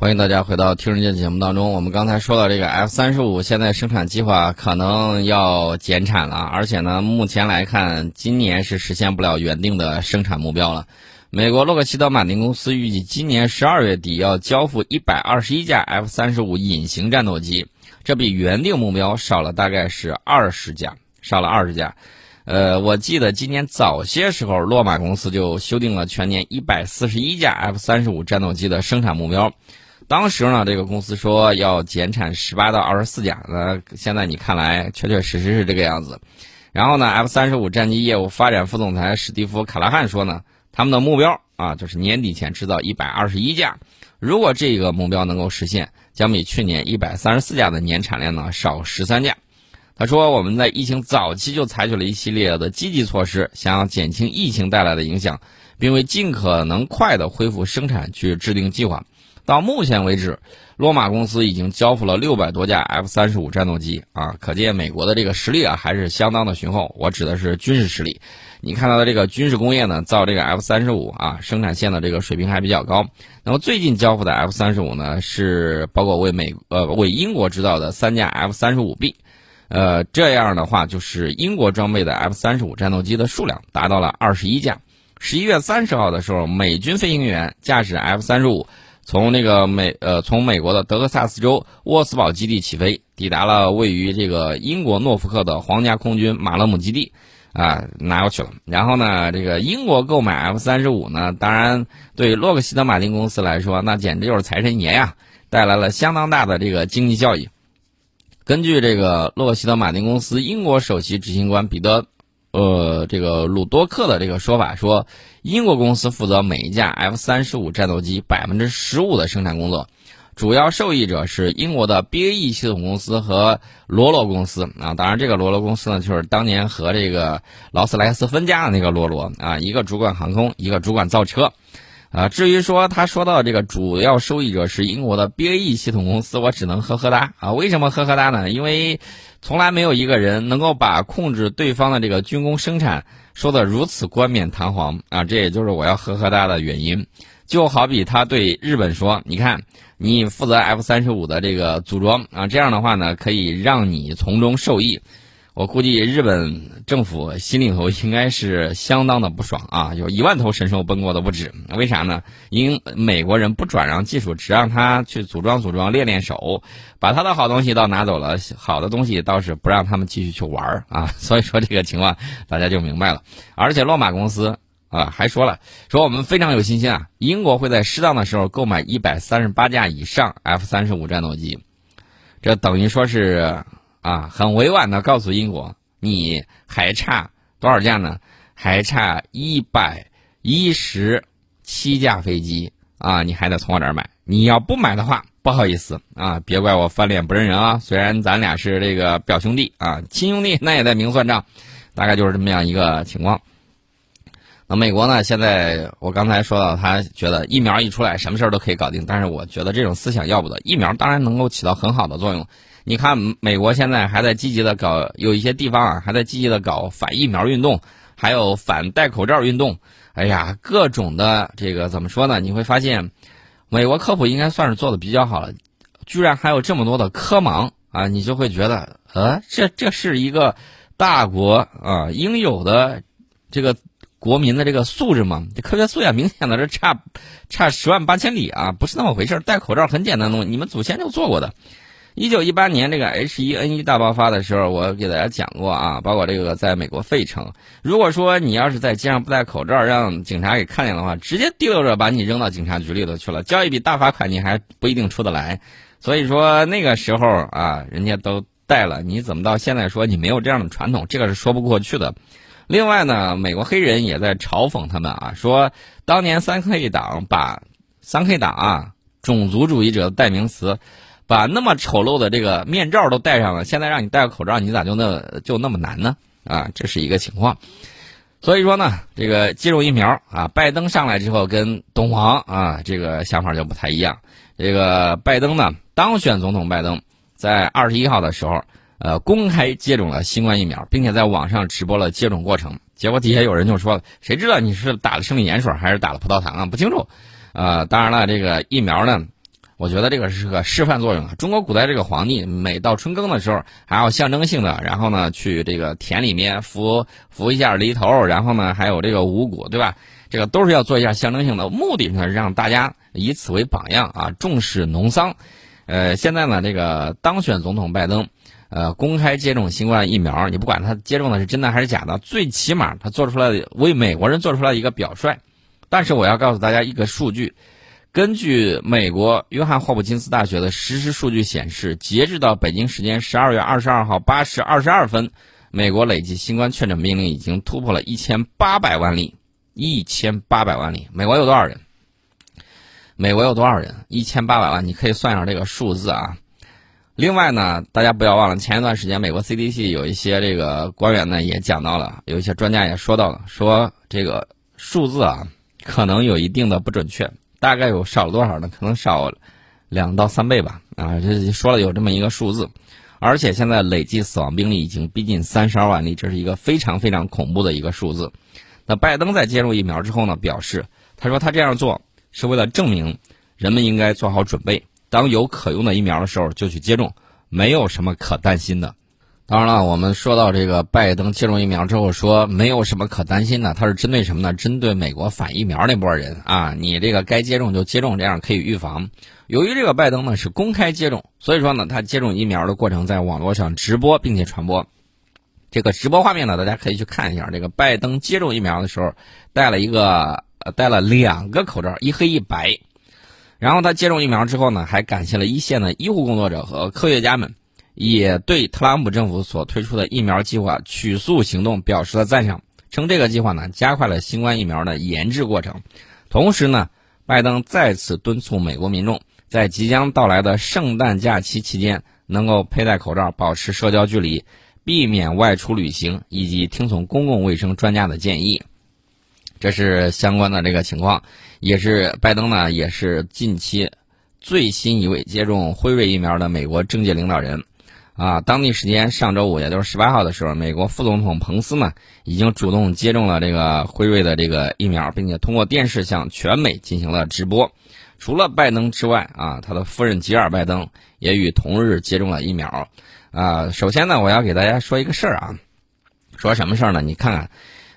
欢迎大家回到听人节节目当中。我们刚才说到这个 F 三十五，现在生产计划可能要减产了，而且呢，目前来看，今年是实现不了原定的生产目标了。美国洛克希德马丁公司预计今年十二月底要交付一百二十一架 F 三十五隐形战斗机，这比原定目标少了大概是二十架，少了二十架。呃，我记得今年早些时候，洛马公司就修订了全年一百四十一架 F 三十五战斗机的生产目标。当时呢，这个公司说要减产十八到二十四架，那现在你看来确确实实是这个样子。然后呢，F 三十五战机业务发展副总裁史蒂夫·卡拉汉说呢，他们的目标啊就是年底前制造一百二十一架。如果这个目标能够实现，将比去年一百三十四架的年产量呢少十三架。他说，我们在疫情早期就采取了一系列的积极措施，想要减轻疫情带来的影响，并为尽可能快的恢复生产去制定计划。到目前为止，洛马公司已经交付了六百多架 F 三十五战斗机啊，可见美国的这个实力啊还是相当的雄厚。我指的是军事实力。你看到的这个军事工业呢，造这个 F 三十五啊，生产线的这个水平还比较高。那么最近交付的 F 三十五呢，是包括为美呃为英国制造的三架 F 三十五 B，呃这样的话就是英国装备的 F 三十五战斗机的数量达到了二十一架。十一月三十号的时候，美军飞行员驾驶 F 三十五。从那个美呃，从美国的德克萨斯州沃斯堡基地起飞，抵达了位于这个英国诺福克的皇家空军马勒姆基地，啊，拿过去了。然后呢，这个英国购买 F 三十五呢，当然对洛克希德马丁公司来说，那简直就是财神爷呀，带来了相当大的这个经济效益。根据这个洛克希德马丁公司英国首席执行官彼得。呃，这个鲁多克的这个说法说，英国公司负责每一架 F 三十五战斗机百分之十五的生产工作，主要受益者是英国的 BAE 系统公司和罗罗公司啊。当然，这个罗罗公司呢，就是当年和这个劳斯莱斯分家的那个罗罗啊，一个主管航空，一个主管造车。啊，至于说他说到这个主要受益者是英国的 BAE 系统公司，我只能呵呵哒啊。为什么呵呵哒呢？因为从来没有一个人能够把控制对方的这个军工生产说的如此冠冕堂皇啊。这也就是我要呵呵哒的原因。就好比他对日本说：“你看，你负责 F 三十五的这个组装啊，这样的话呢，可以让你从中受益。”我估计日本政府心里头应该是相当的不爽啊，有一万头神兽奔过都不止。为啥呢？因美国人不转让技术，只让他去组装组装练练手，把他的好东西倒拿走了，好的东西倒是不让他们继续去玩儿啊。所以说这个情况大家就明白了。而且洛马公司啊还说了，说我们非常有信心啊，英国会在适当的时候购买一百三十八架以上 F 三十五战斗机，这等于说是。啊，很委婉的告诉英国，你还差多少架呢？还差一百一十七架飞机啊！你还得从我这儿买。你要不买的话，不好意思啊，别怪我翻脸不认人啊。虽然咱俩是这个表兄弟啊，亲兄弟，那也得明算账。大概就是这么样一个情况。那美国呢？现在我刚才说到，他觉得疫苗一出来，什么事儿都可以搞定。但是我觉得这种思想要不得。疫苗当然能够起到很好的作用。你看，美国现在还在积极的搞，有一些地方啊，还在积极的搞反疫苗运动，还有反戴口罩运动。哎呀，各种的这个怎么说呢？你会发现，美国科普应该算是做的比较好了，居然还有这么多的科盲啊！你就会觉得，呃，这这是一个大国啊应有的这个国民的这个素质吗？这科学素养明显的是差差十万八千里啊！不是那么回事，戴口罩很简单的东西，你们祖先就做过的。一九一八年这个 H1N1 大爆发的时候，我给大家讲过啊，包括这个在美国费城，如果说你要是在街上不戴口罩，让警察给看见的话，直接提溜着把你扔到警察局里头去了，交一笔大罚款，你还不一定出得来。所以说那个时候啊，人家都戴了，你怎么到现在说你没有这样的传统，这个是说不过去的。另外呢，美国黑人也在嘲讽他们啊，说当年三 K 党把三 K 党啊种族主义者的代名词。把那么丑陋的这个面罩都戴上了，现在让你戴个口罩，你咋就那就那么难呢？啊，这是一个情况。所以说呢，这个接种疫苗啊，拜登上来之后跟东皇啊这个想法就不太一样。这个拜登呢当选总统，拜登在二十一号的时候，呃，公开接种了新冠疫苗，并且在网上直播了接种过程。结果底下有人就说：“谁知道你是打了生理盐水还是打了葡萄糖啊？不清楚。”呃，当然了，这个疫苗呢。我觉得这个是个示范作用啊。中国古代这个皇帝每到春耕的时候，还要象征性的，然后呢去这个田里面扶扶一下犁头，然后呢还有这个五谷，对吧？这个都是要做一下象征性的，目的呢让大家以此为榜样啊，重视农桑。呃，现在呢这个当选总统拜登。呃，公开接种新冠疫苗，你不管他接种的是真的还是假的，最起码他做出来为美国人做出来一个表率。但是我要告诉大家一个数据，根据美国约翰霍普金斯大学的实时数据显示，截至到北京时间十二月二十二号八时二十二分，美国累计新冠确诊病例已经突破了一千八百万例，一千八百万例。美国有多少人？美国有多少人？一千八百万，你可以算上这个数字啊。另外呢，大家不要忘了，前一段时间美国 CDC 有一些这个官员呢也讲到了，有一些专家也说到了，说这个数字啊可能有一定的不准确，大概有少了多少呢？可能少两到三倍吧。啊，这说了有这么一个数字，而且现在累计死亡病例已经逼近三十二万例，这是一个非常非常恐怖的一个数字。那拜登在接种疫苗之后呢，表示他说他这样做是为了证明人们应该做好准备。当有可用的疫苗的时候，就去接种，没有什么可担心的。当然了，我们说到这个拜登接种疫苗之后，说没有什么可担心的，他是针对什么呢？针对美国反疫苗那波人啊，你这个该接种就接种，这样可以预防。由于这个拜登呢是公开接种，所以说呢，他接种疫苗的过程在网络上直播并且传播。这个直播画面呢，大家可以去看一下。这个拜登接种疫苗的时候，戴了一个呃，戴了两个口罩，一黑一白。然后他接种疫苗之后呢，还感谢了一线的医护工作者和科学家们，也对特朗普政府所推出的疫苗计划“取速行动”表示了赞赏，称这个计划呢加快了新冠疫苗的研制过程。同时呢，拜登再次敦促美国民众在即将到来的圣诞假期期间能够佩戴口罩、保持社交距离、避免外出旅行，以及听从公共卫生专家的建议。这是相关的这个情况，也是拜登呢，也是近期最新一位接种辉瑞疫苗的美国政界领导人。啊，当地时间上周五，也就是十八号的时候，美国副总统彭斯呢，已经主动接种了这个辉瑞的这个疫苗，并且通过电视向全美进行了直播。除了拜登之外，啊，他的夫人吉尔拜登也与同日接种了疫苗。啊，首先呢，我要给大家说一个事儿啊，说什么事儿呢？你看看。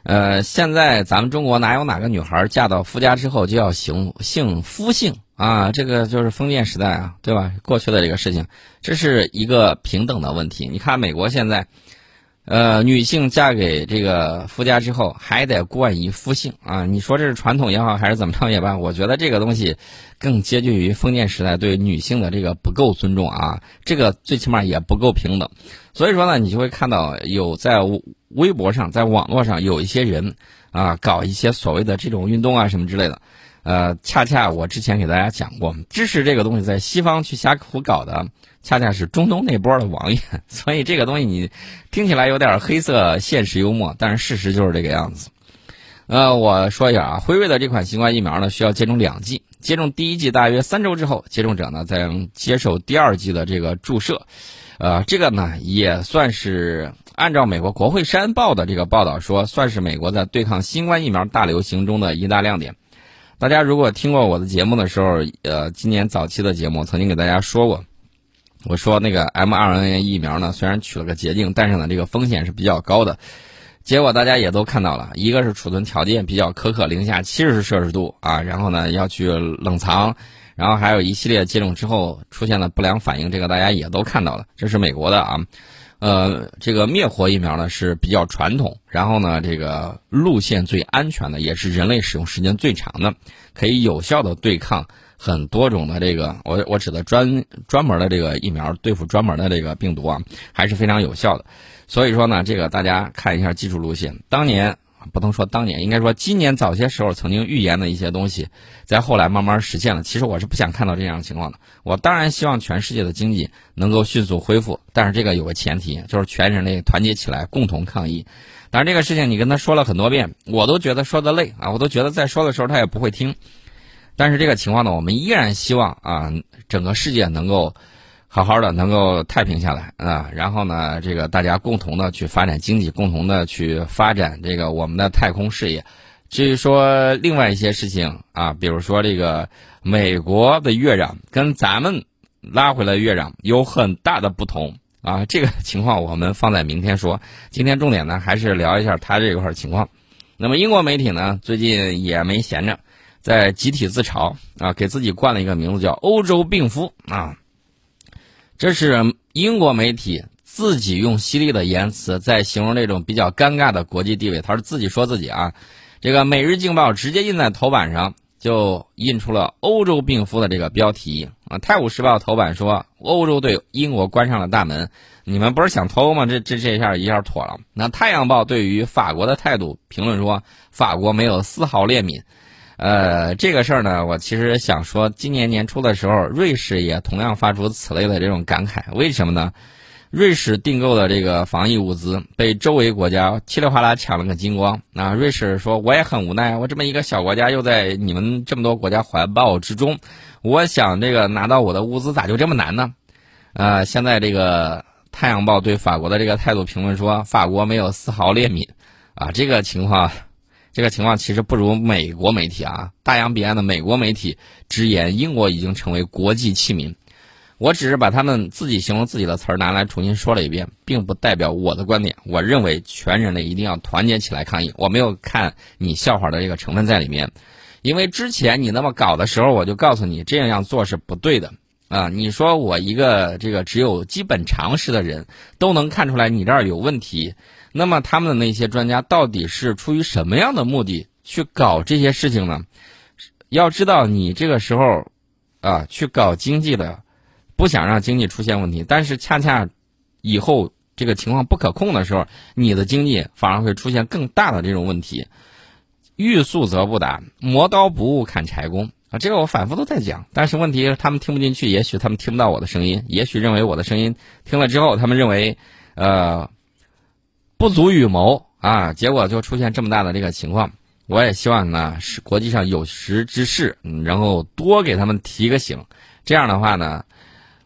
呃，现在咱们中国哪有哪个女孩嫁到夫家之后就要行姓夫姓啊？这个就是封建时代啊，对吧？过去的这个事情，这是一个平等的问题。你看美国现在，呃，女性嫁给这个夫家之后还得冠以夫姓啊？你说这是传统也好，还是怎么着也罢？我觉得这个东西更接近于封建时代对女性的这个不够尊重啊，这个最起码也不够平等。所以说呢，你就会看到有在。微博上，在网络上有一些人啊，搞一些所谓的这种运动啊什么之类的，呃，恰恰我之前给大家讲过，支持这个东西在西方去瞎胡搞的，恰恰是中东那波的王爷，所以这个东西你听起来有点黑色现实幽默，但是事实就是这个样子。呃，我说一下啊，辉瑞的这款新冠疫苗呢，需要接种两剂，接种第一剂大约三周之后，接种者呢再接受第二剂的这个注射，呃，这个呢也算是。按照美国国会山报的这个报道说，算是美国在对抗新冠疫苗大流行中的一大亮点。大家如果听过我的节目的时候，呃，今年早期的节目曾经给大家说过，我说那个 mRNA 疫苗呢，虽然取了个捷径，但是呢，这个风险是比较高的。结果大家也都看到了，一个是储存条件比较苛刻，零下七十摄氏度啊，然后呢要去冷藏，然后还有一系列接种之后出现了不良反应，这个大家也都看到了，这是美国的啊。呃，这个灭活疫苗呢是比较传统，然后呢，这个路线最安全的，也是人类使用时间最长的，可以有效的对抗很多种的这个，我我指的专专门的这个疫苗对付专门的这个病毒啊，还是非常有效的。所以说呢，这个大家看一下技术路线，当年。不能说当年，应该说今年早些时候曾经预言的一些东西，在后来慢慢实现了。其实我是不想看到这样的情况的。我当然希望全世界的经济能够迅速恢复，但是这个有个前提，就是全人类团结起来，共同抗疫。但是这个事情你跟他说了很多遍，我都觉得说的累啊，我都觉得在说的时候他也不会听。但是这个情况呢，我们依然希望啊，整个世界能够。好好的能够太平下来啊，然后呢，这个大家共同的去发展经济，共同的去发展这个我们的太空事业，至于说另外一些事情啊，比如说这个美国的月壤跟咱们拉回来月壤有很大的不同啊，这个情况我们放在明天说。今天重点呢还是聊一下它这一块情况。那么英国媒体呢最近也没闲着，在集体自嘲啊，给自己冠了一个名字叫“欧洲病夫”啊，这是英国媒体。自己用犀利的言辞在形容这种比较尴尬的国际地位，他是自己说自己啊。这个《每日镜报》直接印在头版上，就印出了“欧洲病夫”的这个标题啊。《泰晤士报》头版说欧洲对英国关上了大门，你们不是想偷吗？这这这下一下妥了。那《太阳报》对于法国的态度评论说，法国没有丝毫怜悯。呃，这个事儿呢，我其实想说，今年年初的时候，瑞士也同样发出此类的这种感慨，为什么呢？瑞士订购的这个防疫物资被周围国家稀里哗啦抢了个精光。那瑞士说：“我也很无奈，我这么一个小国家又在你们这么多国家怀抱之中，我想这个拿到我的物资咋就这么难呢？”呃，现在这个《太阳报》对法国的这个态度评论说：“法国没有丝毫怜悯。”啊，这个情况，这个情况其实不如美国媒体啊，大洋彼岸的美国媒体直言，英国已经成为国际弃民。我只是把他们自己形容自己的词儿拿来重新说了一遍，并不代表我的观点。我认为全人类一定要团结起来抗议。我没有看你笑话的这个成分在里面，因为之前你那么搞的时候，我就告诉你这样做是不对的啊！你说我一个这个只有基本常识的人都能看出来你这儿有问题，那么他们的那些专家到底是出于什么样的目的去搞这些事情呢？要知道，你这个时候啊去搞经济的。不想让经济出现问题，但是恰恰以后这个情况不可控的时候，你的经济反而会出现更大的这种问题。欲速则不达，磨刀不误砍柴工啊！这个我反复都在讲，但是问题他们听不进去，也许他们听不到我的声音，也许认为我的声音听了之后，他们认为呃不足与谋啊，结果就出现这么大的这个情况。我也希望呢，是国际上有识之士，然后多给他们提个醒，这样的话呢。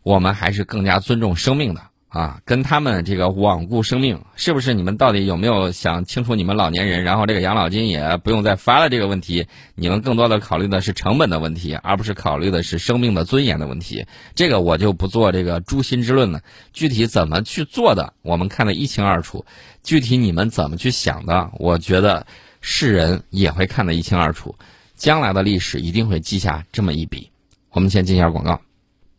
我们还是更加尊重生命的啊，跟他们这个罔顾生命，是不是？你们到底有没有想清楚？你们老年人，然后这个养老金也不用再发了这个问题，你们更多的考虑的是成本的问题，而不是考虑的是生命的尊严的问题。这个我就不做这个诛心之论了。具体怎么去做的，我们看得一清二楚。具体你们怎么去想的，我觉得世人也会看得一清二楚。将来的历史一定会记下这么一笔。我们先进一下广告。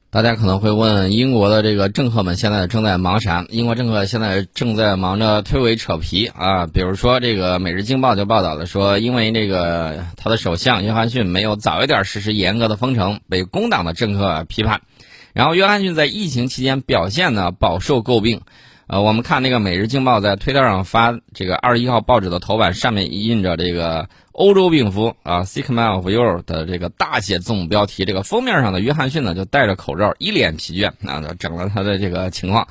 大家可能会问，英国的这个政客们现在正在忙啥？英国政客现在正在忙着推诿扯皮啊，比如说这个《每日经报》就报道了说，因为这个他的首相约翰逊没有早一点实施严格的封城，被工党的政客批判。然后约翰逊在疫情期间表现呢饱受诟病。呃，我们看那个《每日经报》在推特上发这个二十一号报纸的头版上面印着这个。欧洲病夫啊，Sick Man of Europe 的这个大写字母标题，这个封面上的约翰逊呢就戴着口罩，一脸疲倦啊，整了他的这个情况。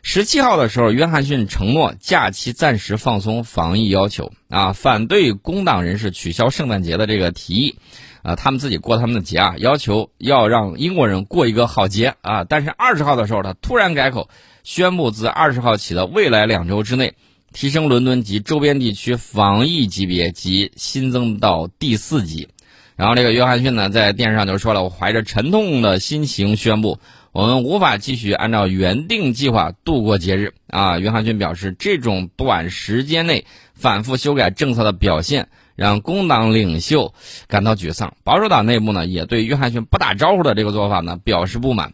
十七号的时候，约翰逊承诺假期暂时放松防疫要求啊，反对工党人士取消圣诞节的这个提议啊，他们自己过他们的节啊，要求要让英国人过一个好节啊。但是二十号的时候，他突然改口，宣布自二十号起的未来两周之内。提升伦敦及周边地区防疫级别及新增到第四级，然后这个约翰逊呢在电视上就说了：“我怀着沉痛的心情宣布，我们无法继续按照原定计划度过节日。”啊，约翰逊表示，这种短时间内反复修改政策的表现让工党领袖感到沮丧，保守党内部呢也对约翰逊不打招呼的这个做法呢表示不满。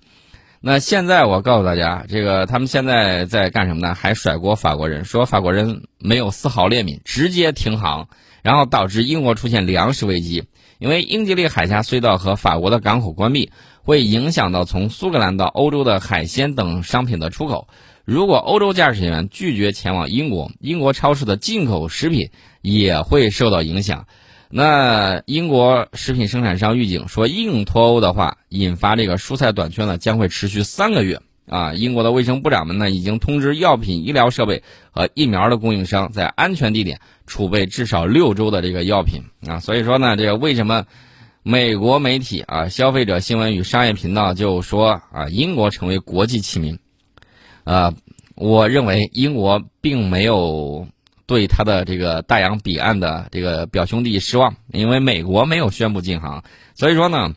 那现在我告诉大家，这个他们现在在干什么呢？还甩锅法国人，说法国人没有丝毫怜悯，直接停航，然后导致英国出现粮食危机。因为英吉利海峡隧道和法国的港口关闭，会影响到从苏格兰到欧洲的海鲜等商品的出口。如果欧洲驾驶员拒绝前往英国，英国超市的进口食品也会受到影响。那英国食品生产商预警说，硬脱欧的话，引发这个蔬菜短缺呢，将会持续三个月。啊，英国的卫生部长们呢，已经通知药品、医疗设备和疫苗的供应商，在安全地点储备至少六周的这个药品。啊，所以说呢，这个为什么美国媒体啊，消费者新闻与商业频道就说啊，英国成为国际弃民？啊，我认为英国并没有。对他的这个大洋彼岸的这个表兄弟失望，因为美国没有宣布禁航，所以说呢，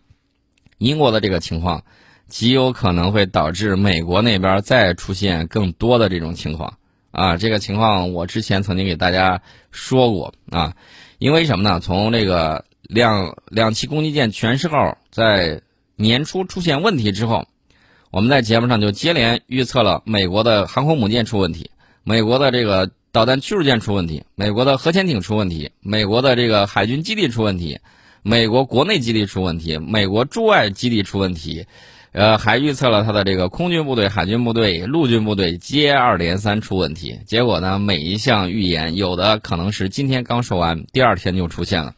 英国的这个情况极有可能会导致美国那边再出现更多的这种情况啊。这个情况我之前曾经给大家说过啊，因为什么呢？从这个两两栖攻击舰全世号在年初出现问题之后，我们在节目上就接连预测了美国的航空母舰出问题，美国的这个。导弹驱逐舰出问题，美国的核潜艇出问题，美国的这个海军基地出问题，美国国内基地出问题，美国驻外基地出问题，呃，还预测了他的这个空军部队、海军部队、陆军部队接二连三出问题。结果呢，每一项预言有的可能是今天刚说完，第二天就出现了。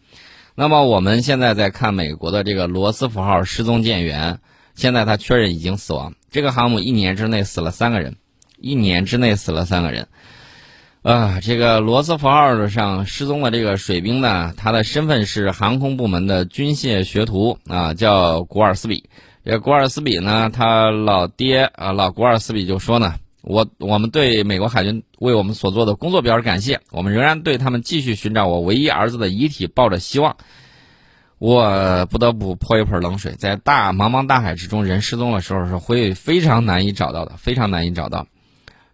那么我们现在在看美国的这个罗斯福号失踪舰员，现在他确认已经死亡。这个航母一年之内死了三个人，一年之内死了三个人。啊，这个罗斯福号上失踪的这个水兵呢，他的身份是航空部门的军械学徒啊，叫古尔斯比。这古尔斯比呢，他老爹啊，老古尔斯比就说呢，我我们对美国海军为我们所做的工作表示感谢，我们仍然对他们继续寻找我唯一儿子的遗体抱着希望。我不得不泼一盆冷水，在大茫茫大海之中，人失踪的时候是会非常难以找到的，非常难以找到。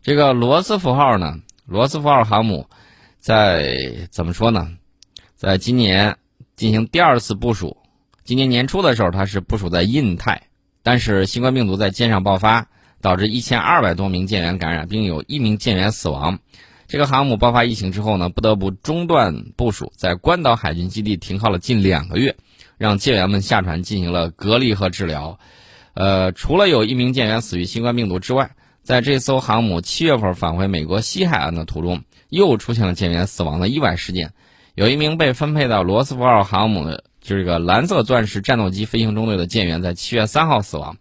这个罗斯福号呢？罗斯福号航母在怎么说呢？在今年进行第二次部署。今年年初的时候，它是部署在印太，但是新冠病毒在舰上爆发，导致一千二百多名舰员感染，并有一名舰员死亡。这个航母爆发疫情之后呢，不得不中断部署，在关岛海军基地停靠了近两个月，让舰员们下船进行了隔离和治疗。呃，除了有一名舰员死于新冠病毒之外，在这艘航母七月份返回美国西海岸的途中，又出现了舰员死亡的意外事件。有一名被分配到罗斯福号航母的，就这个蓝色钻石战斗机飞行中队的舰员，在七月三号死亡。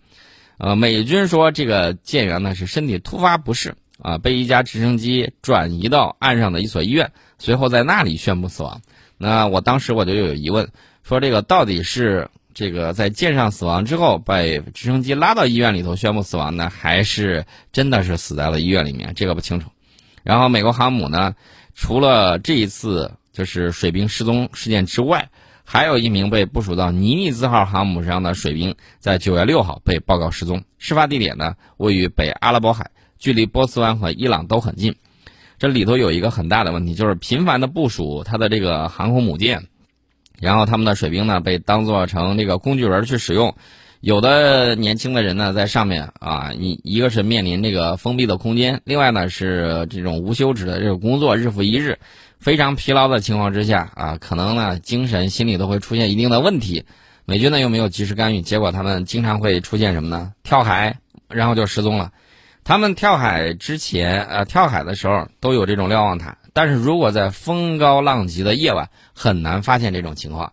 呃，美军说这个舰员呢是身体突发不适啊，被一架直升机转移到岸上的一所医院，随后在那里宣布死亡。那我当时我就有疑问，说这个到底是？这个在舰上死亡之后，被直升机拉到医院里头宣布死亡呢，还是真的是死在了医院里面？这个不清楚。然后美国航母呢，除了这一次就是水兵失踪事件之外，还有一名被部署到尼米兹号航母上的水兵，在九月六号被报告失踪。事发地点呢，位于北阿拉伯海，距离波斯湾和伊朗都很近。这里头有一个很大的问题，就是频繁的部署它的这个航空母舰。然后他们的水兵呢，被当做成这个工具人去使用，有的年轻的人呢，在上面啊，一一个是面临这个封闭的空间，另外呢是这种无休止的这个工作，日复一日，非常疲劳的情况之下啊，可能呢精神心理都会出现一定的问题。美军呢又没有及时干预，结果他们经常会出现什么呢？跳海，然后就失踪了。他们跳海之前，呃，跳海的时候都有这种瞭望塔。但是如果在风高浪急的夜晚，很难发现这种情况。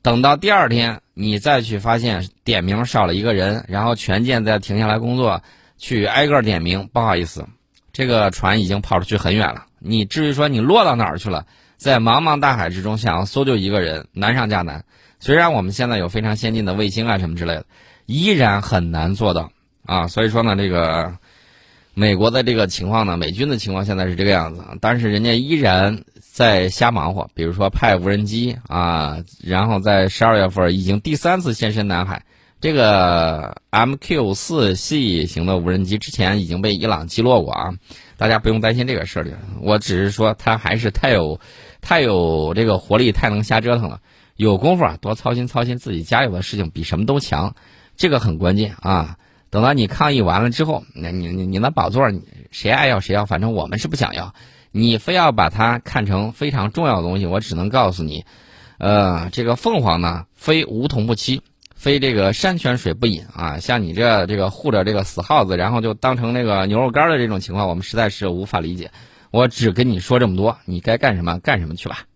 等到第二天，你再去发现点名少了一个人，然后全舰再停下来工作，去挨个点名。不好意思，这个船已经跑出去很远了。你至于说你落到哪儿去了？在茫茫大海之中，想要搜救一个人，难上加难。虽然我们现在有非常先进的卫星啊什么之类的，依然很难做到啊。所以说呢，这个。美国的这个情况呢，美军的情况现在是这个样子，但是人家依然在瞎忙活，比如说派无人机啊，然后在十二月份已经第三次现身南海。这个 MQ 四系型的无人机之前已经被伊朗击落过啊，大家不用担心这个事儿我只是说它还是太有太有这个活力，太能瞎折腾了。有功夫啊，多操心操心自己家有的事情，比什么都强，这个很关键啊。等到你抗议完了之后，那你你你那宝座，谁爱要谁要，反正我们是不想要。你非要把它看成非常重要的东西，我只能告诉你，呃，这个凤凰呢，非梧桐不栖，非这个山泉水不饮啊。像你这这个护着这个死耗子，然后就当成那个牛肉干的这种情况，我们实在是无法理解。我只跟你说这么多，你该干什么干什么去吧。